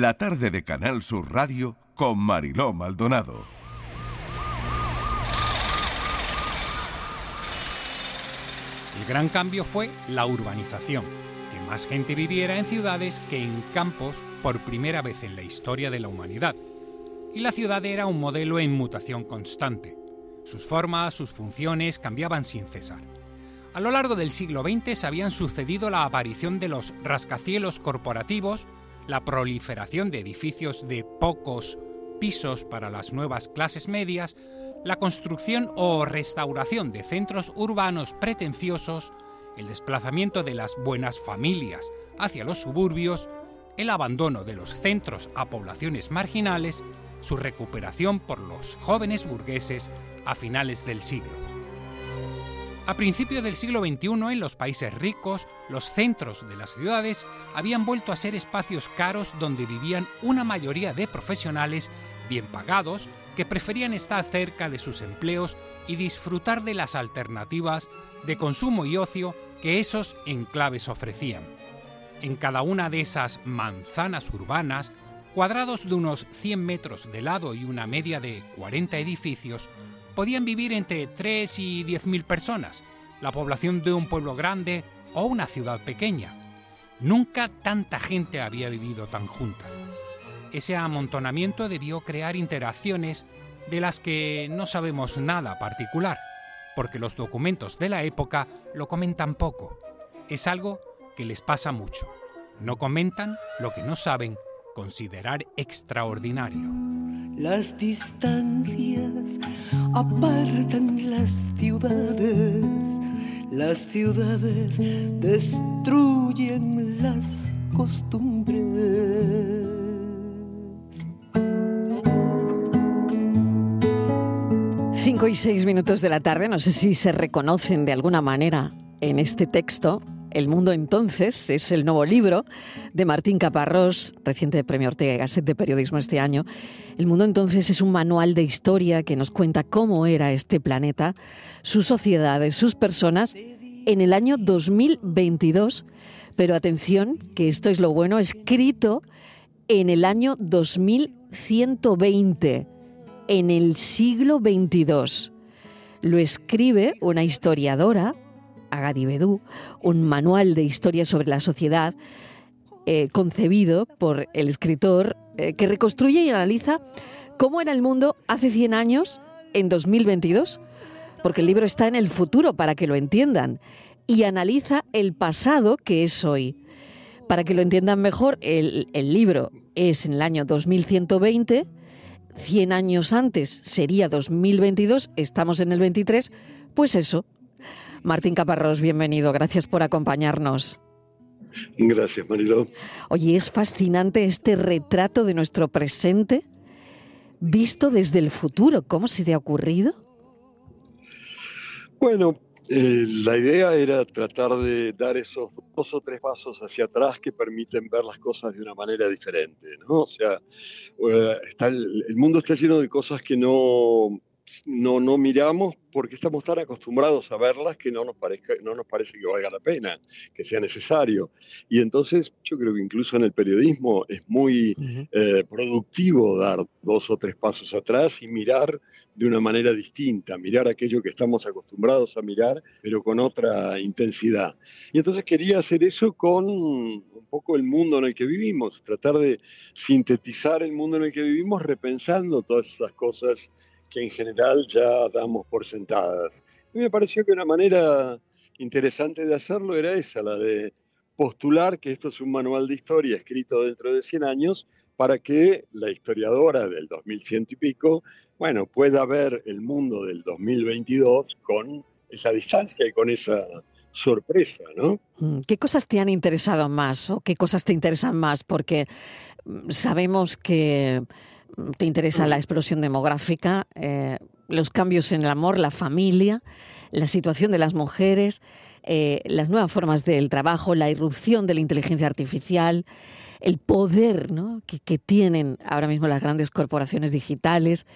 la tarde de Canal Sur Radio con Mariló Maldonado. El gran cambio fue la urbanización, que más gente viviera en ciudades que en campos por primera vez en la historia de la humanidad. Y la ciudad era un modelo en mutación constante. Sus formas, sus funciones cambiaban sin cesar. A lo largo del siglo XX se habían sucedido la aparición de los rascacielos corporativos, la proliferación de edificios de pocos pisos para las nuevas clases medias, la construcción o restauración de centros urbanos pretenciosos, el desplazamiento de las buenas familias hacia los suburbios, el abandono de los centros a poblaciones marginales, su recuperación por los jóvenes burgueses a finales del siglo. A principios del siglo XXI, en los países ricos, los centros de las ciudades habían vuelto a ser espacios caros donde vivían una mayoría de profesionales bien pagados que preferían estar cerca de sus empleos y disfrutar de las alternativas de consumo y ocio que esos enclaves ofrecían. En cada una de esas manzanas urbanas, cuadrados de unos 100 metros de lado y una media de 40 edificios, podían vivir entre 3 y 10 mil personas, la población de un pueblo grande o una ciudad pequeña. Nunca tanta gente había vivido tan junta. Ese amontonamiento debió crear interacciones de las que no sabemos nada particular, porque los documentos de la época lo comentan poco. Es algo que les pasa mucho. No comentan lo que no saben considerar extraordinario. Las distancias apartan las ciudades, las ciudades destruyen las costumbres. Cinco y seis minutos de la tarde, no sé si se reconocen de alguna manera en este texto. El mundo entonces es el nuevo libro de Martín Caparrós, reciente premio Ortega y Gasset de Periodismo este año. El mundo entonces es un manual de historia que nos cuenta cómo era este planeta, sus sociedades, sus personas en el año 2022. Pero atención, que esto es lo bueno, escrito en el año 2120 en el siglo XXII. Lo escribe una historiadora, Agadi Bedú, un manual de historia sobre la sociedad eh, concebido por el escritor eh, que reconstruye y analiza cómo era el mundo hace 100 años, en 2022, porque el libro está en el futuro para que lo entiendan, y analiza el pasado que es hoy. Para que lo entiendan mejor, el, el libro es en el año 2120, 100 años antes sería 2022, estamos en el 23, pues eso. Martín Caparrós, bienvenido, gracias por acompañarnos. Gracias, Marilo. Oye, es fascinante este retrato de nuestro presente visto desde el futuro. ¿Cómo se te ha ocurrido? Bueno, eh, la idea era tratar de dar esos dos o tres pasos hacia atrás que permiten ver las cosas de una manera diferente, ¿no? O sea, eh, está el, el mundo está lleno de cosas que no, no, no miramos porque estamos tan acostumbrados a verlas que no nos, parezca, no nos parece que valga la pena, que sea necesario. Y entonces yo creo que incluso en el periodismo es muy eh, productivo dar dos o tres pasos atrás y mirar de una manera distinta, mirar aquello que estamos acostumbrados a mirar, pero con otra intensidad. Y entonces quería hacer eso con un poco el mundo en el que vivimos, tratar de sintetizar el mundo en el que vivimos repensando todas esas cosas que en general ya damos por sentadas. Y me pareció que una manera interesante de hacerlo era esa, la de postular que esto es un manual de historia escrito dentro de 100 años para que la historiadora del 2100 y pico, bueno, pueda ver el mundo del 2022 con esa distancia y con esa sorpresa, ¿no? Mm, ¿Qué cosas te han interesado más o qué cosas te interesan más? Porque mm, sabemos que te interesa la explosión demográfica, eh, los cambios en el amor, la familia, la situación de las mujeres, eh, las nuevas formas del trabajo, la irrupción de la inteligencia artificial, el poder que, tienen ahora mismo las grandes corporaciones digitales,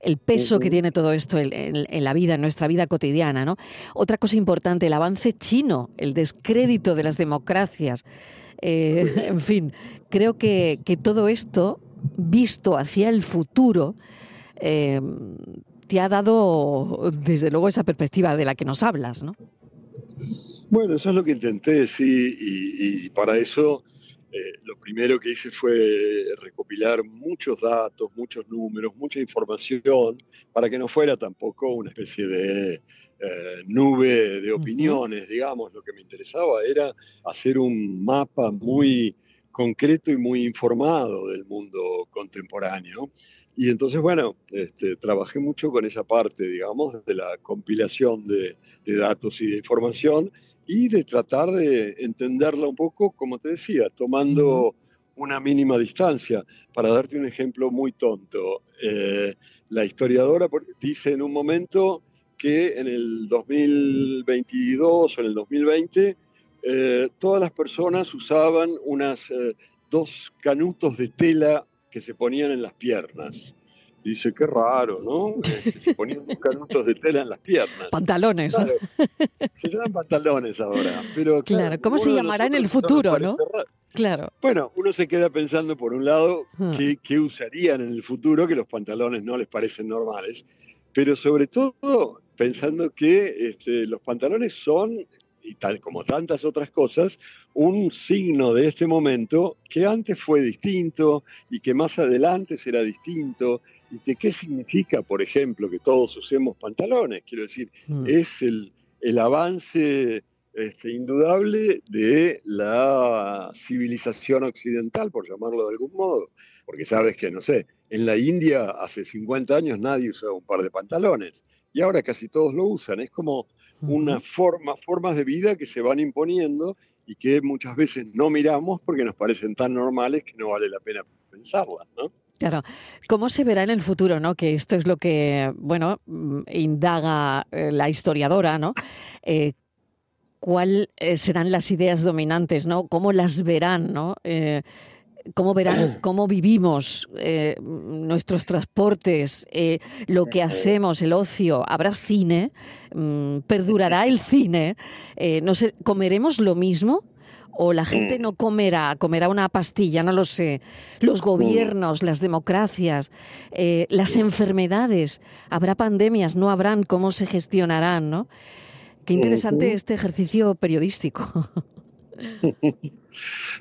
el peso que tiene todo esto en, la vida, en nuestra vida cotidiana. ¿no? Otra cosa importante, el avance chino, el descrédito de las democracias, en fin, creo que, todo esto, visto hacia el futuro, te ha dado, desde luego, esa perspectiva de la que nos hablas, ¿no? Bueno, eso es lo que intenté, sí, y, para eso eh, lo primero que hice fue recopilar muchos datos, muchos números, mucha información, para que no fuera tampoco una especie de eh, nube de opiniones, digamos. Lo que me interesaba era hacer un mapa muy concreto y muy informado del mundo contemporáneo. Y entonces, bueno, este, trabajé mucho con esa parte, digamos, de la compilación de, datos y de información y de tratar de entenderla un poco, como te decía, tomando una mínima distancia. Para darte un ejemplo muy tonto, eh, la historiadora dice en un momento que en el 2022 o en el 2020 eh, todas las personas usaban unas eh, dos canutos de tela que se ponían en las piernas. dice, qué raro, ¿no? Este, se ponían dos canutos de tela en las piernas. Pantalones. se llaman pantalones ahora. Pero, claro, ¿cómo se llamará en el futuro, no? Claro. Bueno, uno se queda pensando, por un lado, hmm. qué, usarían en el futuro, que los pantalones no les parecen normales, pero sobre todo pensando que este, los pantalones son y tal como tantas otras cosas, un signo de este momento que antes fue distinto y que más adelante será distinto. ¿Y de qué significa, por ejemplo, que todos usemos pantalones? Quiero decir, mm. es el, el avance este, indudable de la civilización occidental, por llamarlo de algún modo. Porque sabes que, no sé, en la India hace 50 años nadie usaba un par de pantalones y ahora casi todos lo usan. Es como una forma, formas de vida que se van imponiendo y que muchas veces no miramos porque nos parecen tan normales que no vale la pena pensarlas, ¿no? Claro, ¿cómo se verá en el futuro, no? Que esto es lo que, bueno, mm, indaga eh, la historiadora, ¿no? Eh, ¿Cuáles eh, serán las ideas dominantes, no? ¿Cómo las verán, no? Cómo verán cómo vivimos eh, nuestros transportes, eh, lo que hacemos, el ocio. Habrá cine, mm, perdurará el cine. Eh, no sé, ¿comeremos lo mismo? ¿O la gente mm. no comerá, comerá una pastilla? No lo sé. Los gobiernos, las democracias, las enfermedades. ¿Habrá pandemias? ¿No habrán? ¿Cómo se gestionarán? ¿no? Qué interesante este ejercicio periodístico.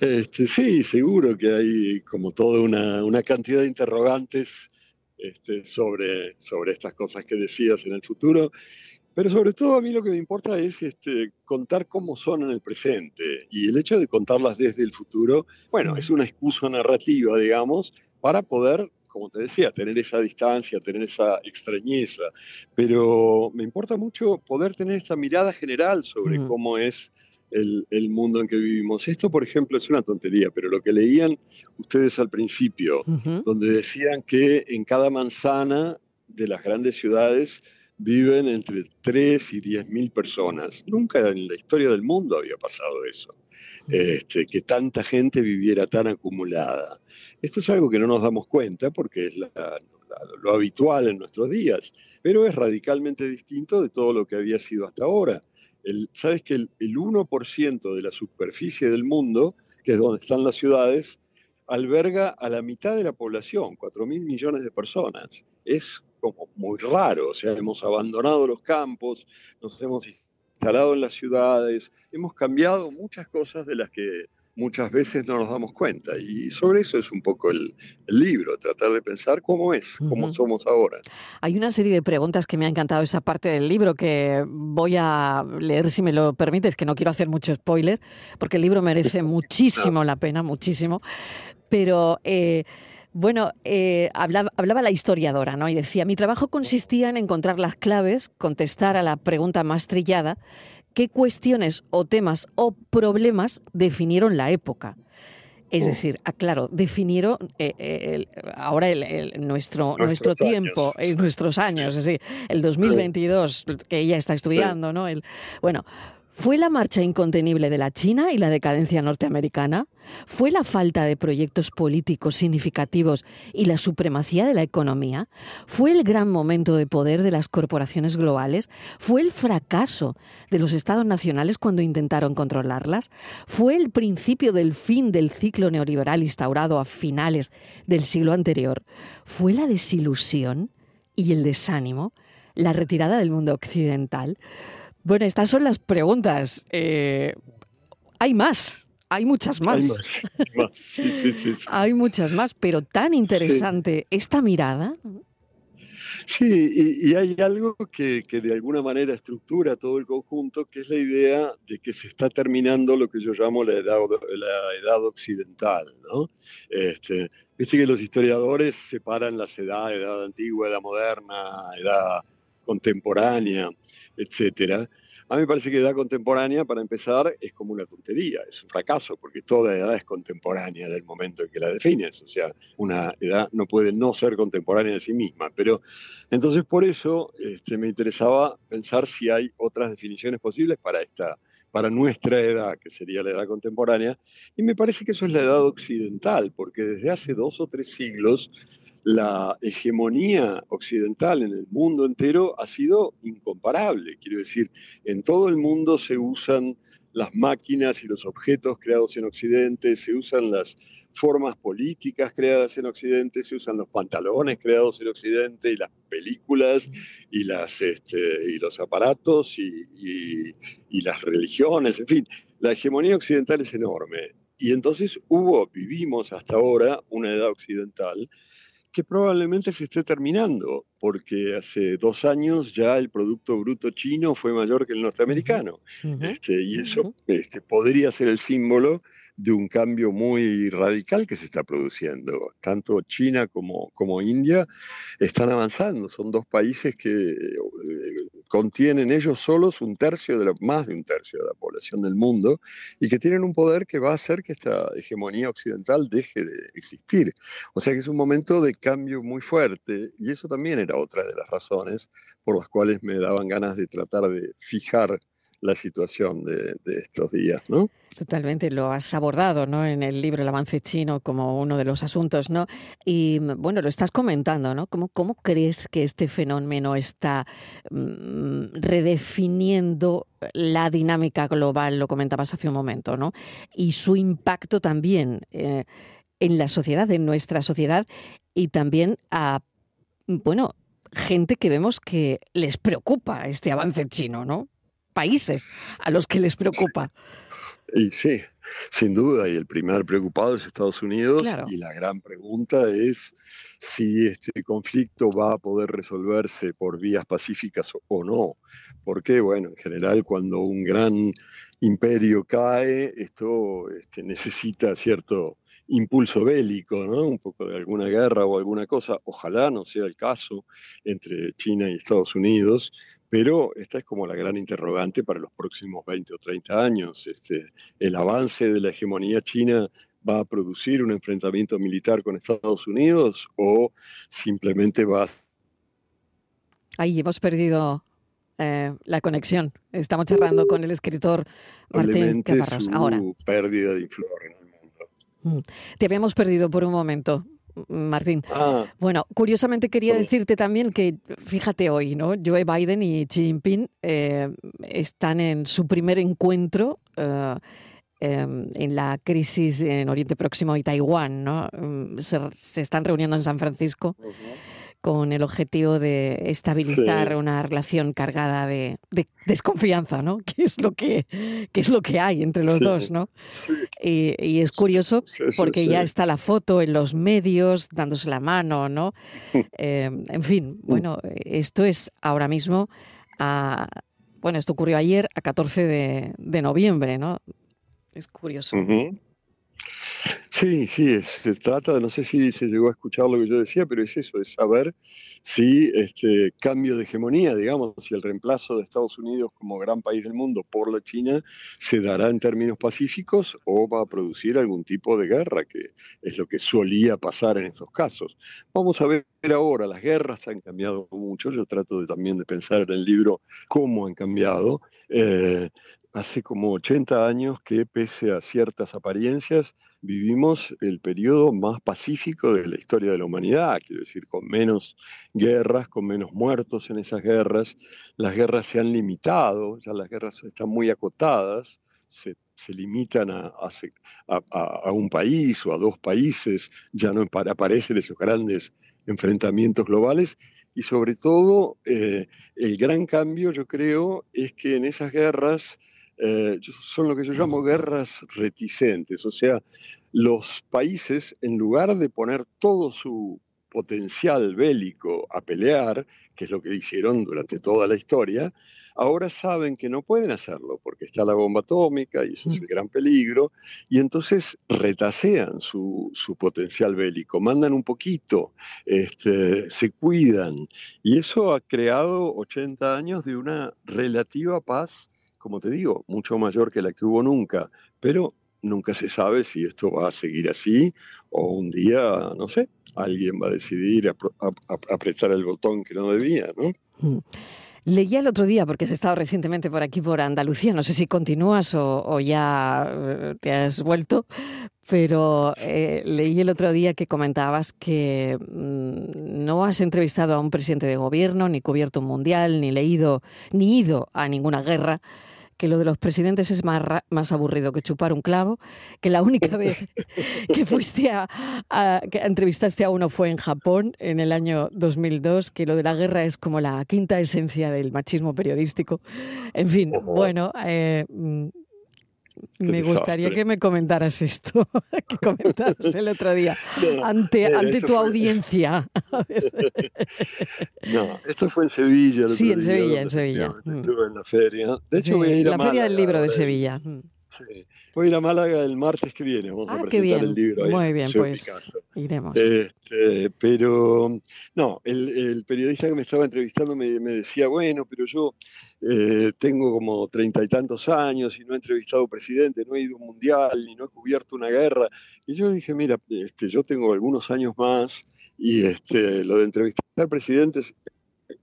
Este, sí, seguro que hay como toda una, cantidad de interrogantes este, sobre, sobre estas cosas que decías en el futuro, pero sobre todo a mí lo que me importa es este, contar cómo son en el presente. Y el hecho de contarlas desde el futuro, bueno, es una excusa narrativa, digamos, para poder como te decía, tener esa distancia, tener esa extrañeza, pero me importa mucho poder tener esta mirada general sobre cómo es el, mundo en que vivimos. Esto, por ejemplo, es una tontería, pero lo que leían ustedes al principio, donde decían que en cada manzana de las grandes ciudades viven entre 3 y 10 mil personas. Nunca en la historia del mundo había pasado eso, este, que tanta gente viviera tan acumulada. Esto es algo que no nos damos cuenta porque es lo habitual en nuestros días, pero es radicalmente distinto de todo lo que había sido hasta ahora sabes que el, 1% de la superficie del mundo, que es donde están las ciudades, alberga a la mitad de la población, 4 mil millones de personas. Es como muy raro, o sea, hemos abandonado los campos, nos hemos instalado en las ciudades, hemos cambiado muchas cosas de las que muchas veces no nos damos cuenta. Y sobre eso es un poco el, libro, tratar de pensar cómo es, cómo somos ahora. Hay una serie de preguntas que me ha encantado esa parte del libro que voy a leer si me lo permites, que no quiero hacer mucho spoiler, porque el libro merece muchísimo la pena, muchísimo. Pero... Eh, bueno, eh, hablaba, hablaba, la historiadora, ¿no? Y decía, mi trabajo consistía en encontrar las claves, contestar a la pregunta más trillada qué cuestiones o temas o problemas definieron la época. Es decir, aclaro, definieron eh, eh, ahora nuestro, nuestro tiempo, nuestros años, es decir, el 2022 que ella está estudiando, ¿no? El, bueno, ¿Fue la marcha incontenible de la China y la decadencia norteamericana? ¿Fue la falta de proyectos políticos significativos y la supremacía de la economía? ¿Fue el gran momento de poder de las corporaciones globales? ¿Fue el fracaso de los estados nacionales cuando intentaron controlarlas? ¿Fue el principio del fin del ciclo neoliberal instaurado a finales del siglo anterior? ¿Fue la desilusión y el desánimo? ¿La retirada del mundo occidental? Bueno, estas son las preguntas. Eh, hay más, hay muchas más. Hay más, hay más. Sí, sí, sí, sí. Hay muchas más, pero tan interesante esta mirada. Sí, y, y hay algo que, que de alguna manera estructura todo el conjunto, que es la idea de que se está terminando lo que yo llamo la edad, la edad occidental, ¿no? Este, Viste que los historiadores separan las edades, edad antigua, edad moderna, edad contemporánea, etcétera. A mí me parece que edad contemporánea, para empezar, es como una tontería, es un fracaso, porque toda edad es contemporánea del momento en que la defines. O sea, una edad no puede no ser contemporánea de sí misma. Pero entonces por eso este, me interesaba pensar si hay otras definiciones posibles para esta, para nuestra edad, que sería la edad contemporánea. Y me parece que eso es la edad occidental, porque desde hace dos o tres siglos la hegemonía occidental en el mundo entero ha sido incomparable. Quiero decir, en todo el mundo se usan las máquinas y los objetos creados en Occidente, se usan las formas políticas creadas en Occidente, se usan los pantalones creados en Occidente y las películas y, las, este, y los aparatos y, y, y las religiones, en fin, la hegemonía occidental es enorme. Y entonces hubo, vivimos hasta ahora una edad occidental que probablemente se esté terminando, porque hace dos años ya el Producto Bruto chino fue mayor que el norteamericano. Ujú, Este, y eso ujú. este, podría ser el símbolo de un cambio muy radical que se está produciendo. Tanto China como, como India están avanzando. Son dos países que eh, contienen ellos solos un tercio de la, más de un tercio de la población del mundo y que tienen un poder que va a hacer que esta hegemonía occidental deje de existir. O sea que es un momento de cambio muy fuerte y eso también era otra de las razones por las cuales me daban ganas de tratar de fijar la situación de, estos días, ¿no? Totalmente, lo has abordado ¿no? en el libro El avance chino como uno de los asuntos, ¿no? Y mm, bueno, lo estás comentando, ¿no? ¿Cómo, cómo crees que este fenómeno está mm, redefiniendo la dinámica global? Lo comentabas hace un momento, ¿no? Y su impacto también eh, en la sociedad, en nuestra sociedad, y también a, bueno, gente que vemos que les preocupa este avance chino, ¿no? Países a los que les preocupa. Y sí, sin duda, y el primer preocupado es Estados Unidos, Claro. y la gran pregunta es si este conflicto va a poder resolverse por vías pacíficas o- no. Porque, bueno, en general, cuando un gran imperio cae, esto este, necesita cierto impulso bélico, ¿no? Un poco de alguna guerra o alguna cosa. Ojalá no sea el caso entre China y Estados Unidos, pero esta es como la gran interrogante para los próximos 20 o 30 años. Este, el avance de la hegemonía china va a producir un enfrentamiento militar con Estados Unidos o simplemente va a Ahí hemos perdido eh, la conexión. Estamos charlando con el escritor Martín Caparrós. Ahora, pérdida de influencia. Te habíamos perdido por un momento, M- Martín. Ah, Bueno, curiosamente quería decirte también que, fíjate hoy, ¿no? Joe Biden y Xi Jinping eh, están en su primer encuentro eh, em, en la crisis en Oriente Próximo y Taiwán, ¿no? Mm, Se, se están reuniendo en San Francisco con el objetivo de estabilizar Sí. una relación cargada de, de desconfianza, ¿no? Que es lo que, que es lo que hay entre los Sí. dos, ¿no? sí, Y, y es curioso porque ya está la foto en los medios dándose la mano, ¿no? Eh, en fin, bueno, esto es ahora mismo, a- bueno, esto ocurrió ayer a 14 de, de noviembre, ¿no? Es curioso. Ujú. Sí, sí, se trata, de- no sé si se llegó a escuchar lo que yo decía, pero es eso, es saber si este cambio de hegemonía, digamos, si el reemplazo de Estados Unidos como gran país del mundo por la China se dará en términos pacíficos o va a producir algún tipo de guerra, que es lo que solía pasar en estos casos. Vamos a ver ahora, las guerras han cambiado mucho, yo trato de, también de pensar en el libro cómo han cambiado. Eh, hace como 80 años que pese a ciertas apariencias vivimos el periodo más pacífico de la historia de la humanidad, quiero decir, con menos guerras, con menos muertos en esas guerras. Las guerras se han limitado, ya las guerras están muy acotadas, se, limitan a, a, un país o a dos países, ya no aparecen esos grandes enfrentamientos globales y sobre todo eh, el gran cambio yo creo es que en esas guerras eh, son lo que yo llamo guerras reticentes, o sea, los países, en lugar de poner todo su potencial bélico a pelear, que es lo que hicieron durante toda la historia, ahora saben que no pueden hacerlo porque está la bomba atómica y eso es el gran peligro, y entonces retasean su, potencial bélico, mandan un poquito, este, se cuidan, y eso ha creado 80 años de una relativa paz como te digo, mucho mayor que la que hubo nunca, pero nunca se sabe si esto va a seguir así o un día, no sé, alguien va a decidir apretar el botón que no debía, ¿no? Mm. Leía el otro día, porque has estado recientemente por aquí, por Andalucía, no sé si continúas o, ya eh, te has vuelto, pero eh, leí el otro día que comentabas que mm, no has entrevistado a un presidente de gobierno, ni cubierto un mundial, ni leído, ni ido a ninguna guerra que lo de los presidentes es más, más aburrido que chupar un clavo, que la única vez que fuiste a, que entrevistaste a uno fue en Japón en el año 2002, que lo de la guerra es como la quinta esencia del machismo periodístico. En fin, bueno, eh, mm, me gustaría que me comentaras esto, que comentaras el otro día ante, ante tu audiencia. no, esto fue en Sevilla. sí, en Sevilla, en Sevilla. Mm. Estuve en la feria. De hecho, voy a ir a La Feria del Libro de Sevilla. Mm. Voy a ir a Málaga el martes que viene. Vamos a ah, presentar el libro. Muy bien, pues iremos. Este, pero no, el, periodista que me estaba entrevistando me, decía, bueno, pero yo eh, tengo como treinta y tantos años y no he entrevistado presidente, no he ido a un mundial ni no he cubierto una guerra. Y yo dije, mira, este, yo tengo algunos años más y este, lo de entrevistar presidentes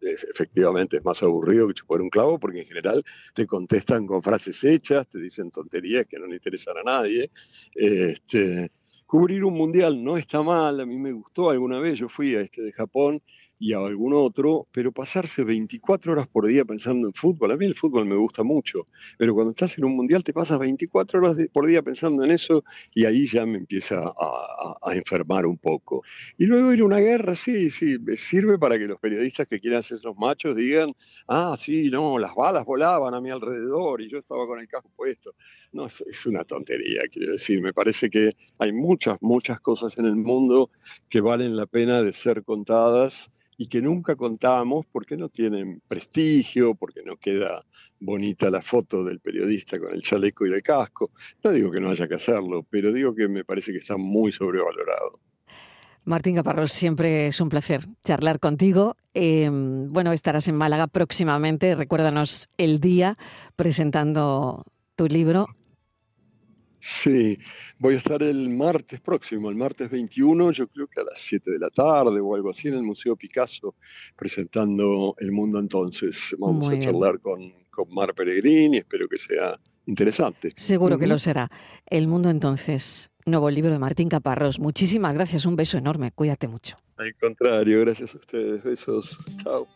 efectivamente es más aburrido que chupar un clavo porque en general te contestan con frases hechas, te dicen tonterías que no le interesan a nadie. Este, cubrir un mundial no está mal, a mí me gustó alguna vez, yo fui a este de Japón y a algún otro, pero pasarse 24 horas por día pensando en fútbol, a mí el fútbol me gusta mucho, pero cuando estás en un mundial te pasas 24 horas por día pensando en eso y ahí ya me empieza a, enfermar un poco. Y luego ir a una guerra, sí, sí, sirve para que los periodistas que quieran ser los machos digan, ah, sí, no, las balas volaban a mi alrededor y yo estaba con el casco puesto. No, es, es una tontería, quiero decir, me parece que hay muchas, muchas cosas en el mundo que valen la pena de ser contadas y que nunca contábamos porque no tienen prestigio, porque no queda bonita la foto del periodista con el chaleco y el casco. No digo que no haya que hacerlo, pero digo que me parece que está muy sobrevalorado. Martín Caparrós, siempre es un placer charlar contigo. Em, bueno, estarás en Málaga próximamente. Recuérdanos el día presentando tu libro Sí, voy a estar el martes próximo, el martes 21, yo creo que a las 7 de la tarde o algo así, en el Museo Picasso, presentando El Mundo Entonces. Vamos a charlar con, con Mar Peregrini, espero que sea interesante. Seguro que lo será. El Mundo Entonces, nuevo libro de Martín Caparrós. Muchísimas gracias, un beso enorme, cuídate mucho. Al contrario, gracias a ustedes, besos, chao.